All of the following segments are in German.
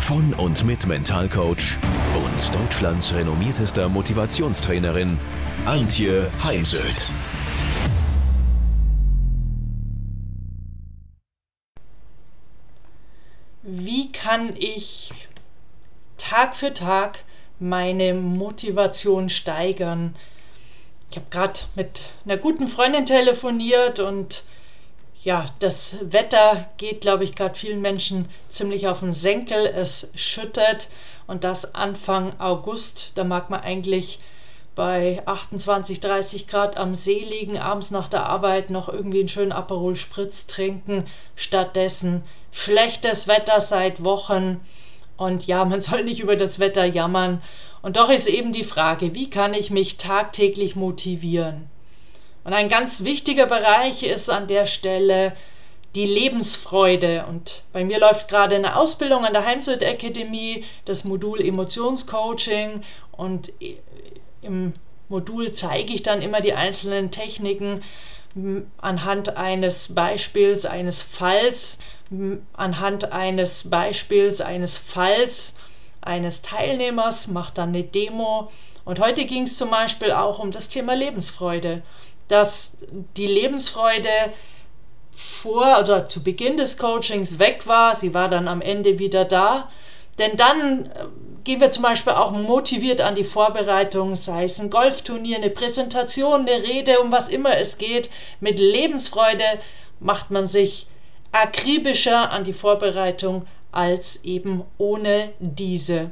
von und mit Mentalcoach und Deutschlands renommiertester Motivationstrainerin Antje Heimsöth. Wie kann ich Tag für Tag meine Motivation steigern? Ich habe gerade mit einer guten Freundin telefoniert und ja, das Wetter geht, glaube ich, gerade vielen Menschen ziemlich auf den Senkel. Es schüttet und das Anfang August. Da mag man eigentlich bei 28, 30 Grad am See liegen, abends nach der Arbeit noch irgendwie einen schönen Aperol Spritz trinken. Stattdessen schlechtes Wetter seit Wochen. Und ja, man soll nicht über das Wetter jammern. Und doch ist eben die Frage, wie kann ich mich tagtäglich motivieren? Und ein ganz wichtiger Bereich ist an der Stelle die Lebensfreude. Und bei mir läuft gerade eine Ausbildung an der Heimsöd Akademie, das Modul Emotionscoaching. Und im Modul zeige ich dann immer die einzelnen Techniken anhand eines Beispiels, eines Falls, anhand eines Beispiels, eines Falls eines Teilnehmers, macht dann eine Demo. Und heute ging es zum Beispiel auch um das Thema Lebensfreude dass die Lebensfreude vor oder zu Beginn des Coachings weg war. Sie war dann am Ende wieder da. Denn dann äh, gehen wir zum Beispiel auch motiviert an die Vorbereitung, sei es ein Golfturnier, eine Präsentation, eine Rede, um was immer es geht. Mit Lebensfreude macht man sich akribischer an die Vorbereitung als eben ohne diese.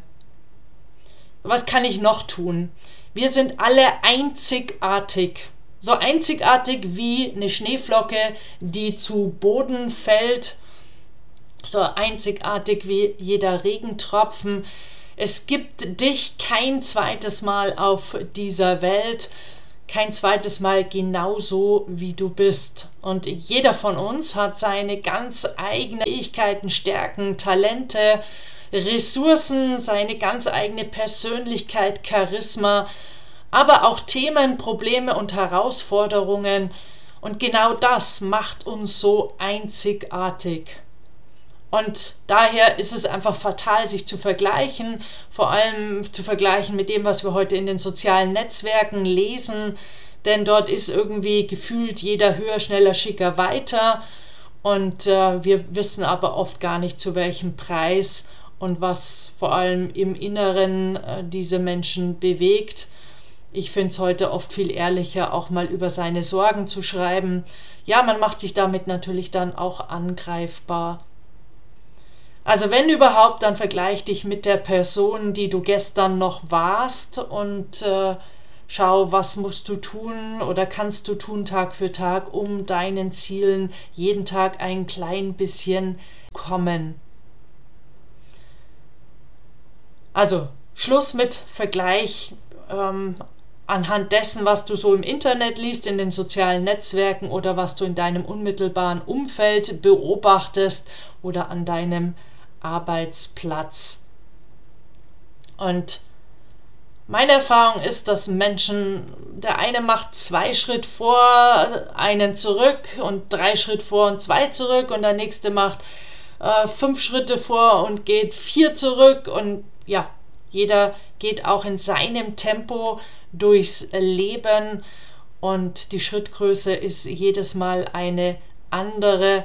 Was kann ich noch tun? Wir sind alle einzigartig. So einzigartig wie eine Schneeflocke, die zu Boden fällt. So einzigartig wie jeder Regentropfen. Es gibt dich kein zweites Mal auf dieser Welt, kein zweites Mal genauso wie du bist. Und jeder von uns hat seine ganz eigenen Fähigkeiten, Stärken, Talente, Ressourcen, seine ganz eigene Persönlichkeit, Charisma, aber auch Themen, Probleme und Herausforderungen. Und genau das macht uns so einzigartig. Und daher ist es einfach fatal, sich zu vergleichen, vor allem zu vergleichen mit dem, was wir heute in den sozialen Netzwerken lesen, denn dort ist irgendwie gefühlt jeder höher, schneller, schicker weiter und äh, wir wissen aber oft gar nicht zu welchem Preis und was vor allem im Inneren äh, diese Menschen bewegt ich finde es heute oft viel ehrlicher, auch mal über seine Sorgen zu schreiben. Ja, man macht sich damit natürlich dann auch angreifbar. Also wenn überhaupt, dann vergleich dich mit der Person, die du gestern noch warst und äh, schau, was musst du tun oder kannst du tun Tag für Tag, um deinen Zielen jeden Tag ein klein bisschen kommen. Also Schluss mit Vergleich. Ähm, anhand dessen, was du so im Internet liest, in den sozialen Netzwerken oder was du in deinem unmittelbaren Umfeld beobachtest oder an deinem Arbeitsplatz. Und meine Erfahrung ist, dass Menschen, der eine macht zwei Schritt vor, einen zurück und drei Schritt vor und zwei zurück und der nächste macht äh, fünf Schritte vor und geht vier zurück und ja, jeder geht auch in seinem Tempo durchs Leben und die Schrittgröße ist jedes Mal eine andere.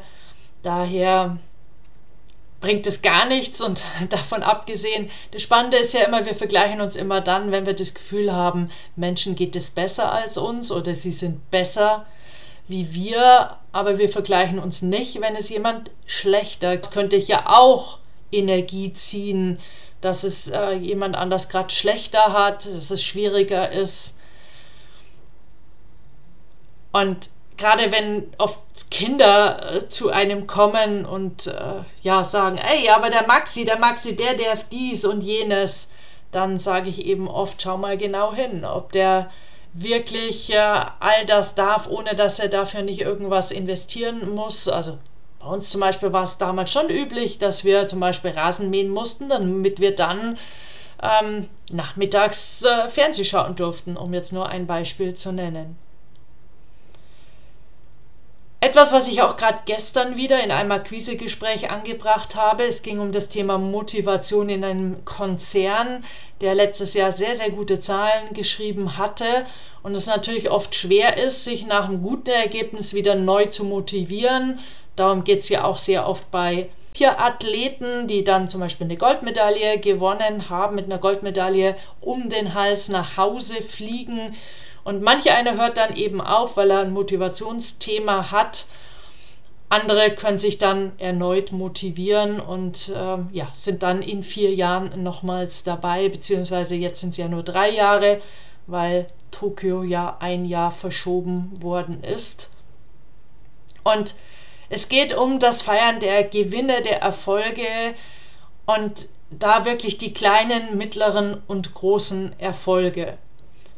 Daher bringt es gar nichts und davon abgesehen, das Spannende ist ja immer, wir vergleichen uns immer dann, wenn wir das Gefühl haben, Menschen geht es besser als uns oder sie sind besser wie wir, aber wir vergleichen uns nicht, wenn es jemand schlechter. Das könnte ich ja auch Energie ziehen dass es äh, jemand anders gerade schlechter hat, dass es schwieriger ist. Und gerade wenn oft Kinder äh, zu einem kommen und äh, ja sagen, ey, aber der Maxi, der Maxi, der darf dies und jenes, dann sage ich eben oft, schau mal genau hin, ob der wirklich äh, all das darf, ohne dass er dafür nicht irgendwas investieren muss. Also bei uns zum Beispiel war es damals schon üblich, dass wir zum Beispiel Rasen mähen mussten, damit wir dann ähm, nachmittags äh, Fernseh schauen durften, um jetzt nur ein Beispiel zu nennen. Etwas, was ich auch gerade gestern wieder in einem Akquisegespräch angebracht habe, es ging um das Thema Motivation in einem Konzern, der letztes Jahr sehr, sehr gute Zahlen geschrieben hatte und es natürlich oft schwer ist, sich nach einem guten Ergebnis wieder neu zu motivieren. Darum geht es ja auch sehr oft bei vier Athleten, die dann zum Beispiel eine Goldmedaille gewonnen haben, mit einer Goldmedaille um den Hals nach Hause fliegen und manch einer hört dann eben auf, weil er ein Motivationsthema hat. Andere können sich dann erneut motivieren und äh, ja, sind dann in vier Jahren nochmals dabei, beziehungsweise jetzt sind es ja nur drei Jahre, weil Tokio ja ein Jahr verschoben worden ist. Und es geht um das Feiern der Gewinne, der Erfolge und da wirklich die kleinen, mittleren und großen Erfolge.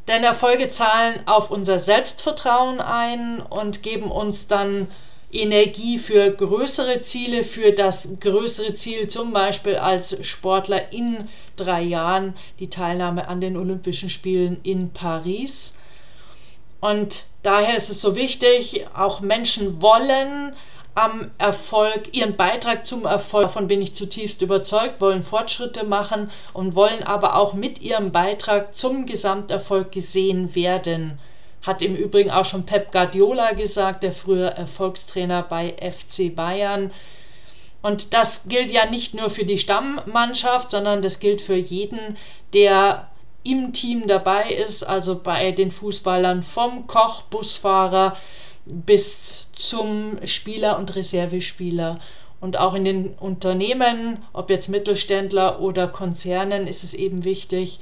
Denn Erfolge zahlen auf unser Selbstvertrauen ein und geben uns dann Energie für größere Ziele, für das größere Ziel, zum Beispiel als Sportler in drei Jahren die Teilnahme an den Olympischen Spielen in Paris. Und daher ist es so wichtig, auch Menschen wollen am Erfolg, ihren Beitrag zum Erfolg, davon bin ich zutiefst überzeugt, wollen Fortschritte machen und wollen aber auch mit ihrem Beitrag zum Gesamterfolg gesehen werden. Hat im Übrigen auch schon Pep Guardiola gesagt, der früher Erfolgstrainer bei FC Bayern. Und das gilt ja nicht nur für die Stammmannschaft, sondern das gilt für jeden, der im Team dabei ist, also bei den Fußballern vom Koch, Busfahrer, bis zum Spieler und Reservespieler. Und auch in den Unternehmen, ob jetzt Mittelständler oder Konzernen, ist es eben wichtig,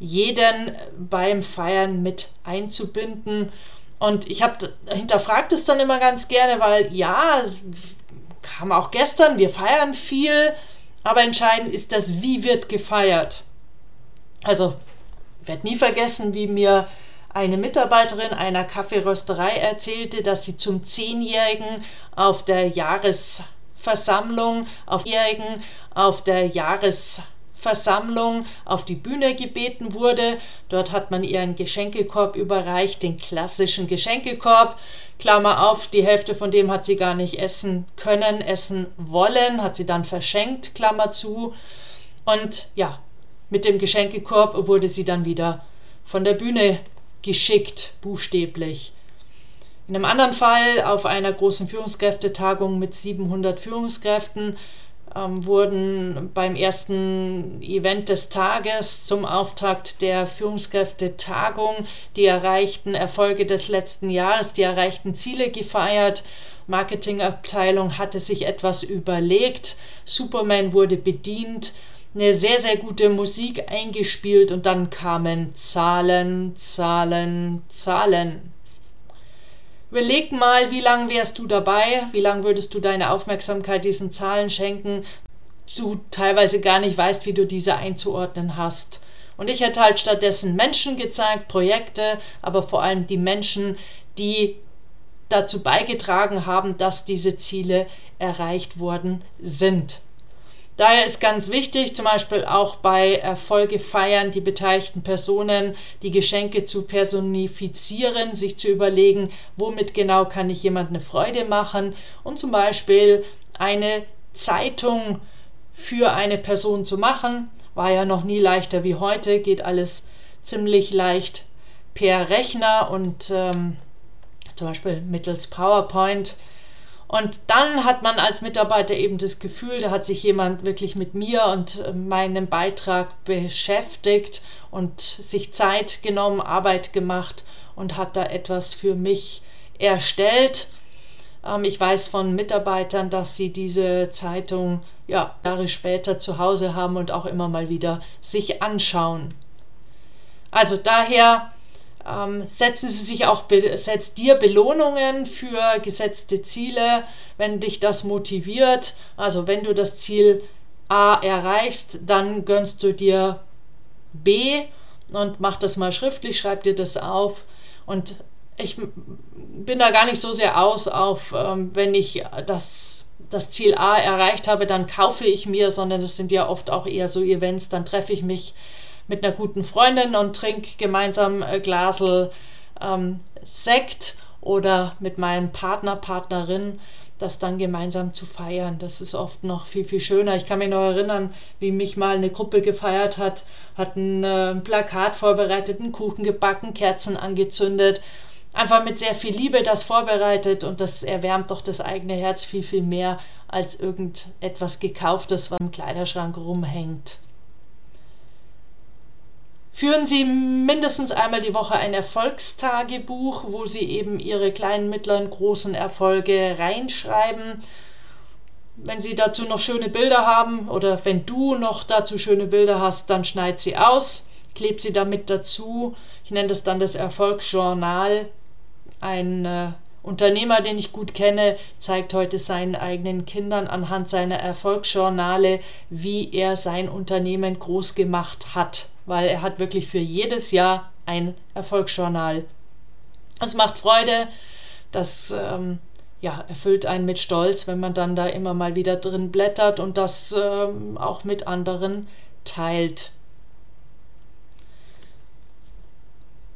jeden beim Feiern mit einzubinden. Und ich habe hinterfragt es dann immer ganz gerne, weil ja, kam auch gestern, wir feiern viel, aber entscheidend ist das, wie wird gefeiert. Also, ich werde nie vergessen, wie mir eine Mitarbeiterin einer Kaffeerösterei erzählte, dass sie zum Zehnjährigen auf der Jahresversammlung, auf Jährigen auf der Jahresversammlung auf die Bühne gebeten wurde. Dort hat man ihr einen Geschenkekorb überreicht, den klassischen Geschenkekorb. Klammer auf, die Hälfte von dem hat sie gar nicht essen können, essen wollen, hat sie dann verschenkt, Klammer zu. Und ja, mit dem Geschenkekorb wurde sie dann wieder von der Bühne geschickt, buchstäblich. In einem anderen Fall, auf einer großen Führungskräftetagung mit 700 Führungskräften, ähm, wurden beim ersten Event des Tages zum Auftakt der Führungskräftetagung die erreichten Erfolge des letzten Jahres, die erreichten Ziele gefeiert. Marketingabteilung hatte sich etwas überlegt. Superman wurde bedient eine sehr, sehr gute Musik eingespielt und dann kamen Zahlen, Zahlen, Zahlen. Überleg mal, wie lange wärst du dabei? Wie lange würdest du deine Aufmerksamkeit diesen Zahlen schenken? Du teilweise gar nicht weißt, wie du diese einzuordnen hast. Und ich hätte halt stattdessen Menschen gezeigt, Projekte, aber vor allem die Menschen, die dazu beigetragen haben, dass diese Ziele erreicht worden sind. Daher ist ganz wichtig, zum Beispiel auch bei Erfolge feiern, die beteiligten Personen die Geschenke zu personifizieren, sich zu überlegen, womit genau kann ich jemand eine Freude machen und zum Beispiel eine Zeitung für eine Person zu machen. War ja noch nie leichter wie heute, geht alles ziemlich leicht per Rechner und ähm, zum Beispiel mittels PowerPoint und dann hat man als Mitarbeiter eben das Gefühl, da hat sich jemand wirklich mit mir und äh, meinem Beitrag beschäftigt und sich Zeit genommen, Arbeit gemacht und hat da etwas für mich erstellt. Ähm, ich weiß von Mitarbeitern, dass sie diese Zeitung ja, Jahre später zu Hause haben und auch immer mal wieder sich anschauen. Also daher ähm, setzen Sie sich auch, setzt dir Belohnungen für gesetzte Ziele, wenn dich das motiviert. Also wenn du das Ziel A erreichst, dann gönnst du dir B und mach das mal schriftlich, schreib dir das auf. Und ich bin da gar nicht so sehr aus auf, ähm, wenn ich das, das Ziel A erreicht habe, dann kaufe ich mir, sondern das sind ja oft auch eher so Events, dann treffe ich mich mit einer guten Freundin und trinke gemeinsam ein Glasel ähm, Sekt oder mit meinem Partner, Partnerin das dann gemeinsam zu feiern. Das ist oft noch viel, viel schöner. Ich kann mich noch erinnern, wie mich mal eine Gruppe gefeiert hat, hat ein äh, Plakat vorbereitet, einen Kuchen gebacken, Kerzen angezündet. Einfach mit sehr viel Liebe das vorbereitet und das erwärmt doch das eigene Herz viel, viel mehr als irgendetwas gekauftes, was im Kleiderschrank rumhängt. Führen Sie mindestens einmal die Woche ein Erfolgstagebuch, wo Sie eben Ihre kleinen, mittleren, großen Erfolge reinschreiben. Wenn Sie dazu noch schöne Bilder haben oder wenn du noch dazu schöne Bilder hast, dann schneid sie aus, kleb sie damit dazu. Ich nenne das dann das Erfolgsjournal. Ein äh, Unternehmer, den ich gut kenne, zeigt heute seinen eigenen Kindern anhand seiner Erfolgsjournale, wie er sein Unternehmen groß gemacht hat weil er hat wirklich für jedes Jahr ein Erfolgsjournal. Es macht Freude, das ähm, ja, erfüllt einen mit Stolz, wenn man dann da immer mal wieder drin blättert und das ähm, auch mit anderen teilt.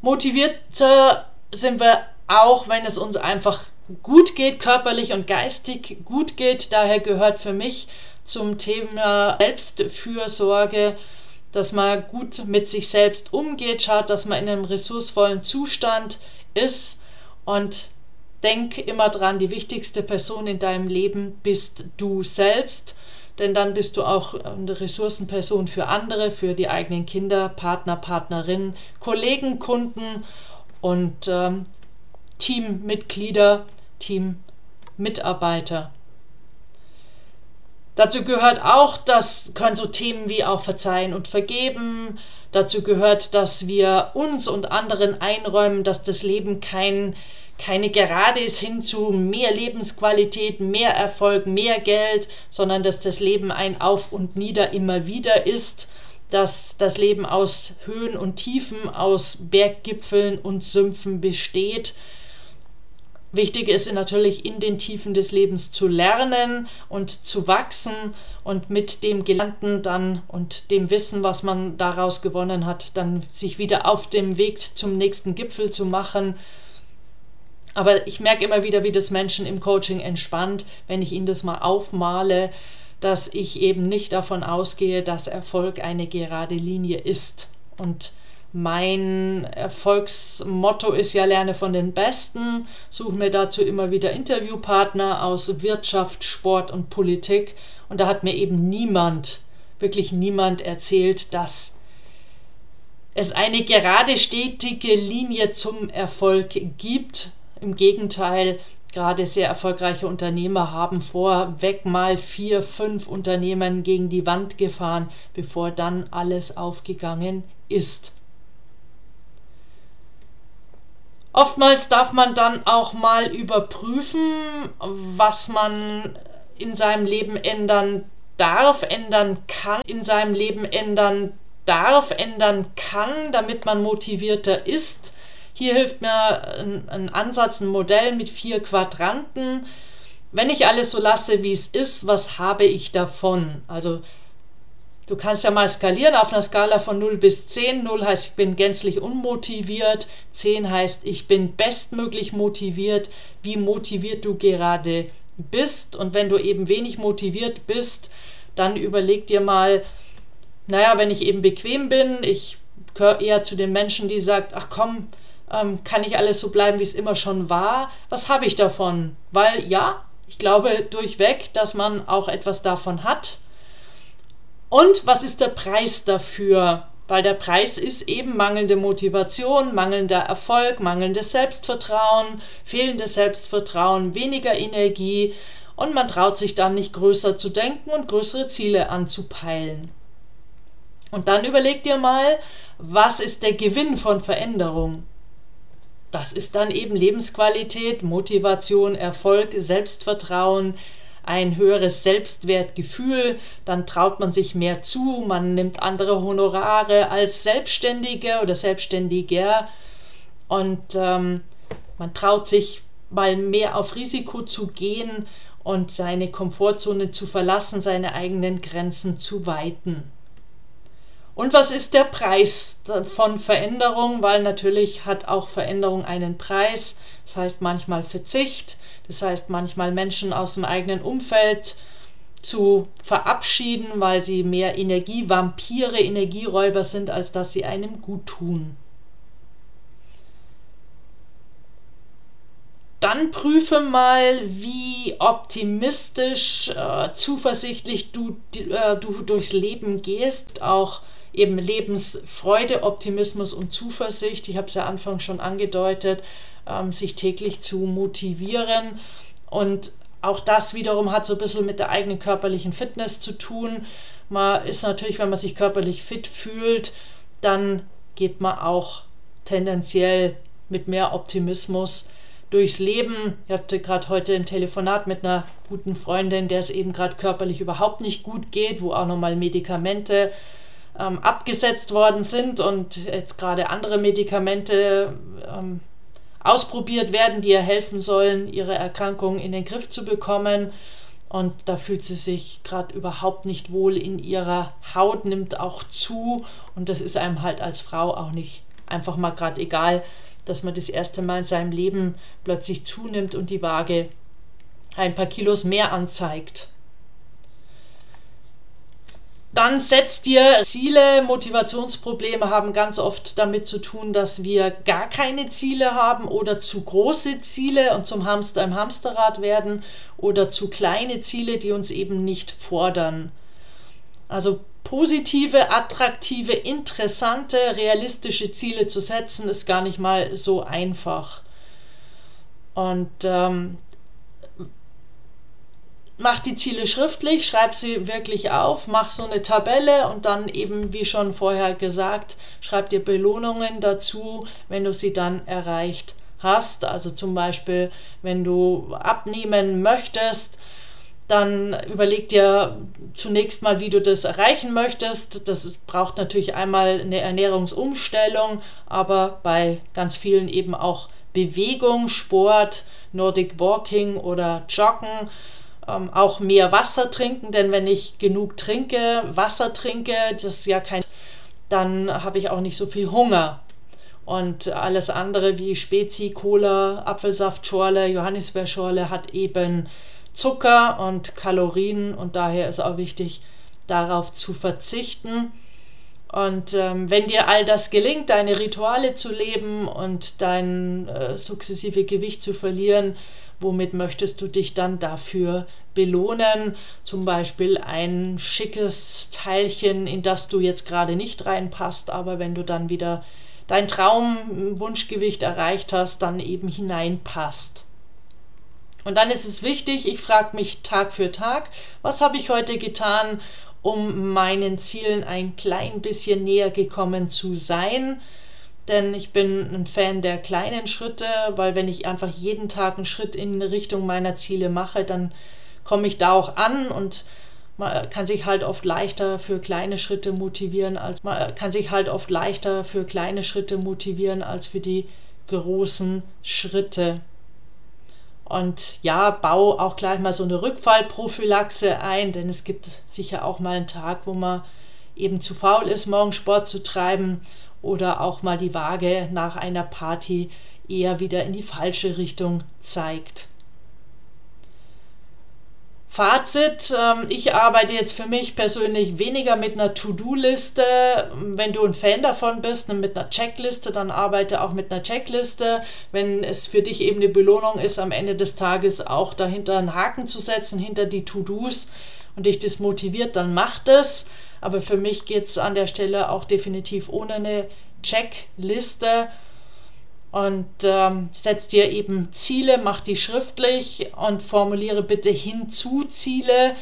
Motivierter sind wir auch, wenn es uns einfach gut geht, körperlich und geistig gut geht. Daher gehört für mich zum Thema Selbstfürsorge dass man gut mit sich selbst umgeht, schaut, dass man in einem ressourcevollen Zustand ist und denk immer dran, die wichtigste Person in deinem Leben bist du selbst, denn dann bist du auch eine Ressourcenperson für andere, für die eigenen Kinder, Partner, Partnerinnen, Kollegen, Kunden und ähm, Teammitglieder, Teammitarbeiter. Dazu gehört auch, das können so Themen wie auch Verzeihen und Vergeben. Dazu gehört, dass wir uns und anderen einräumen, dass das Leben kein, keine Gerade ist hin zu mehr Lebensqualität, mehr Erfolg, mehr Geld, sondern dass das Leben ein Auf und Nieder immer wieder ist, dass das Leben aus Höhen und Tiefen, aus Berggipfeln und Sümpfen besteht Wichtig ist natürlich in den Tiefen des Lebens zu lernen und zu wachsen und mit dem Gelernten dann und dem Wissen, was man daraus gewonnen hat, dann sich wieder auf dem Weg zum nächsten Gipfel zu machen. Aber ich merke immer wieder, wie das Menschen im Coaching entspannt, wenn ich ihnen das mal aufmale, dass ich eben nicht davon ausgehe, dass Erfolg eine gerade Linie ist. Und mein Erfolgsmotto ist ja lerne von den Besten, suche mir dazu immer wieder Interviewpartner aus Wirtschaft, Sport und Politik und da hat mir eben niemand, wirklich niemand erzählt, dass es eine gerade stetige Linie zum Erfolg gibt. Im Gegenteil, gerade sehr erfolgreiche Unternehmer haben vorweg mal vier, fünf Unternehmen gegen die Wand gefahren, bevor dann alles aufgegangen ist. Oftmals darf man dann auch mal überprüfen, was man in seinem Leben ändern darf, ändern kann, in seinem Leben ändern darf, ändern kann, damit man motivierter ist. Hier hilft mir ein, ein Ansatz, ein Modell mit vier Quadranten. Wenn ich alles so lasse, wie es ist, was habe ich davon? Also Du kannst ja mal skalieren auf einer Skala von 0 bis 10. 0 heißt, ich bin gänzlich unmotiviert. 10 heißt, ich bin bestmöglich motiviert. Wie motiviert du gerade bist. Und wenn du eben wenig motiviert bist, dann überleg dir mal, naja, wenn ich eben bequem bin, ich gehöre eher zu den Menschen, die sagt, ach komm, ähm, kann ich alles so bleiben, wie es immer schon war? Was habe ich davon? Weil ja, ich glaube durchweg, dass man auch etwas davon hat und was ist der Preis dafür? Weil der Preis ist eben mangelnde Motivation, mangelnder Erfolg, mangelndes Selbstvertrauen, fehlendes Selbstvertrauen, weniger Energie und man traut sich dann nicht größer zu denken und größere Ziele anzupeilen. Und dann überleg dir mal, was ist der Gewinn von Veränderung? Das ist dann eben Lebensqualität, Motivation, Erfolg, Selbstvertrauen, ein höheres Selbstwertgefühl, dann traut man sich mehr zu, man nimmt andere Honorare als Selbstständige oder Selbstständiger und ähm, man traut sich mal mehr auf Risiko zu gehen und seine Komfortzone zu verlassen, seine eigenen Grenzen zu weiten. Und was ist der Preis von Veränderung? Weil natürlich hat auch Veränderung einen Preis. Das heißt manchmal Verzicht, das heißt manchmal Menschen aus dem eigenen Umfeld zu verabschieden, weil sie mehr Energievampire, Energieräuber sind, als dass sie einem gut tun. Dann prüfe mal, wie optimistisch, äh, zuversichtlich du, äh, du durchs Leben gehst, auch eben Lebensfreude, Optimismus und Zuversicht. Ich habe es ja anfangs schon angedeutet, ähm, sich täglich zu motivieren. Und auch das wiederum hat so ein bisschen mit der eigenen körperlichen Fitness zu tun. Man ist natürlich, wenn man sich körperlich fit fühlt, dann geht man auch tendenziell mit mehr Optimismus durchs Leben. Ich hatte gerade heute ein Telefonat mit einer guten Freundin, der es eben gerade körperlich überhaupt nicht gut geht, wo auch nochmal Medikamente ähm, abgesetzt worden sind und jetzt gerade andere Medikamente ähm, ausprobiert werden, die ihr helfen sollen, ihre Erkrankung in den Griff zu bekommen. Und da fühlt sie sich gerade überhaupt nicht wohl in ihrer Haut, nimmt auch zu. Und das ist einem halt als Frau auch nicht einfach mal gerade egal, dass man das erste Mal in seinem Leben plötzlich zunimmt und die Waage ein paar Kilos mehr anzeigt. Dann setzt dir Ziele. Motivationsprobleme haben ganz oft damit zu tun, dass wir gar keine Ziele haben oder zu große Ziele und zum Hamster im Hamsterrad werden oder zu kleine Ziele, die uns eben nicht fordern. Also positive, attraktive, interessante, realistische Ziele zu setzen, ist gar nicht mal so einfach. Und ähm, mach die Ziele schriftlich, schreib sie wirklich auf, mach so eine Tabelle und dann eben, wie schon vorher gesagt, schreib dir Belohnungen dazu, wenn du sie dann erreicht hast. Also zum Beispiel, wenn du abnehmen möchtest, dann überleg dir zunächst mal, wie du das erreichen möchtest. Das ist, braucht natürlich einmal eine Ernährungsumstellung, aber bei ganz vielen eben auch Bewegung, Sport, Nordic Walking oder Joggen ähm, auch mehr Wasser trinken, denn wenn ich genug trinke, Wasser trinke, das ist ja kein, dann habe ich auch nicht so viel Hunger. Und alles andere wie Spezi, Cola, Apfelsaftschorle, Johannisbeerschorle hat eben Zucker und Kalorien und daher ist auch wichtig, darauf zu verzichten. Und ähm, wenn dir all das gelingt, deine Rituale zu leben und dein äh, sukzessive Gewicht zu verlieren, womit möchtest du dich dann dafür belohnen? Zum Beispiel ein schickes Teilchen, in das du jetzt gerade nicht reinpasst, aber wenn du dann wieder dein Traumwunschgewicht erreicht hast, dann eben hineinpasst. Und dann ist es wichtig, ich frage mich Tag für Tag, was habe ich heute getan, um meinen Zielen ein klein bisschen näher gekommen zu sein? Denn ich bin ein Fan der kleinen Schritte, weil wenn ich einfach jeden Tag einen Schritt in Richtung meiner Ziele mache, dann komme ich da auch an und man kann sich halt oft leichter für kleine Schritte motivieren als man kann sich halt oft leichter für kleine Schritte motivieren als für die großen Schritte. Und ja, bau auch gleich mal so eine Rückfallprophylaxe ein, denn es gibt sicher auch mal einen Tag, wo man eben zu faul ist, morgen Sport zu treiben oder auch mal die Waage nach einer Party eher wieder in die falsche Richtung zeigt. Fazit, ähm, ich arbeite jetzt für mich persönlich weniger mit einer To-Do-Liste. Wenn du ein Fan davon bist, mit einer Checkliste, dann arbeite auch mit einer Checkliste. Wenn es für dich eben eine Belohnung ist, am Ende des Tages auch dahinter einen Haken zu setzen, hinter die To-Dos und dich das motiviert, dann mach das. Aber für mich geht es an der Stelle auch definitiv ohne eine Checkliste und ähm, setz dir eben Ziele, mach die schriftlich und formuliere bitte hinzu Ziele,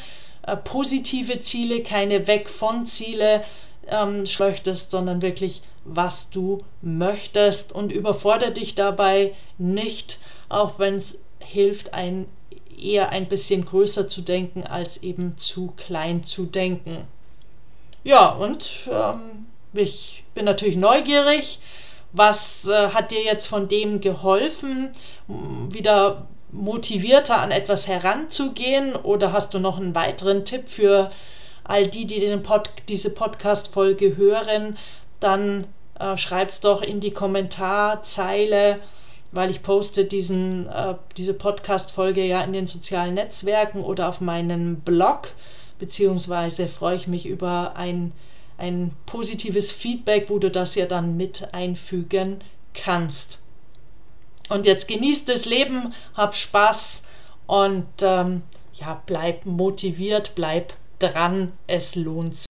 äh, positive Ziele, keine weg von Ziele ähm, möchtest, sondern wirklich was du möchtest und überfordere dich dabei nicht, auch wenn es hilft, ein eher ein bisschen größer zu denken, als eben zu klein zu denken. Ja, und ähm, ich bin natürlich neugierig. Was äh, hat dir jetzt von dem geholfen, wieder motivierter an etwas heranzugehen? Oder hast du noch einen weiteren Tipp für all die, die den Pod diese Podcast-Folge hören? Dann äh, schreib's doch in die Kommentarzeile, weil ich poste diesen, äh, diese Podcast-Folge ja in den sozialen Netzwerken oder auf meinem Blog, beziehungsweise freue ich mich über ein, ein positives Feedback, wo du das ja dann mit einfügen kannst. Und jetzt genießt das Leben, hab Spaß und ähm, ja, bleib motiviert, bleib dran, es lohnt sich.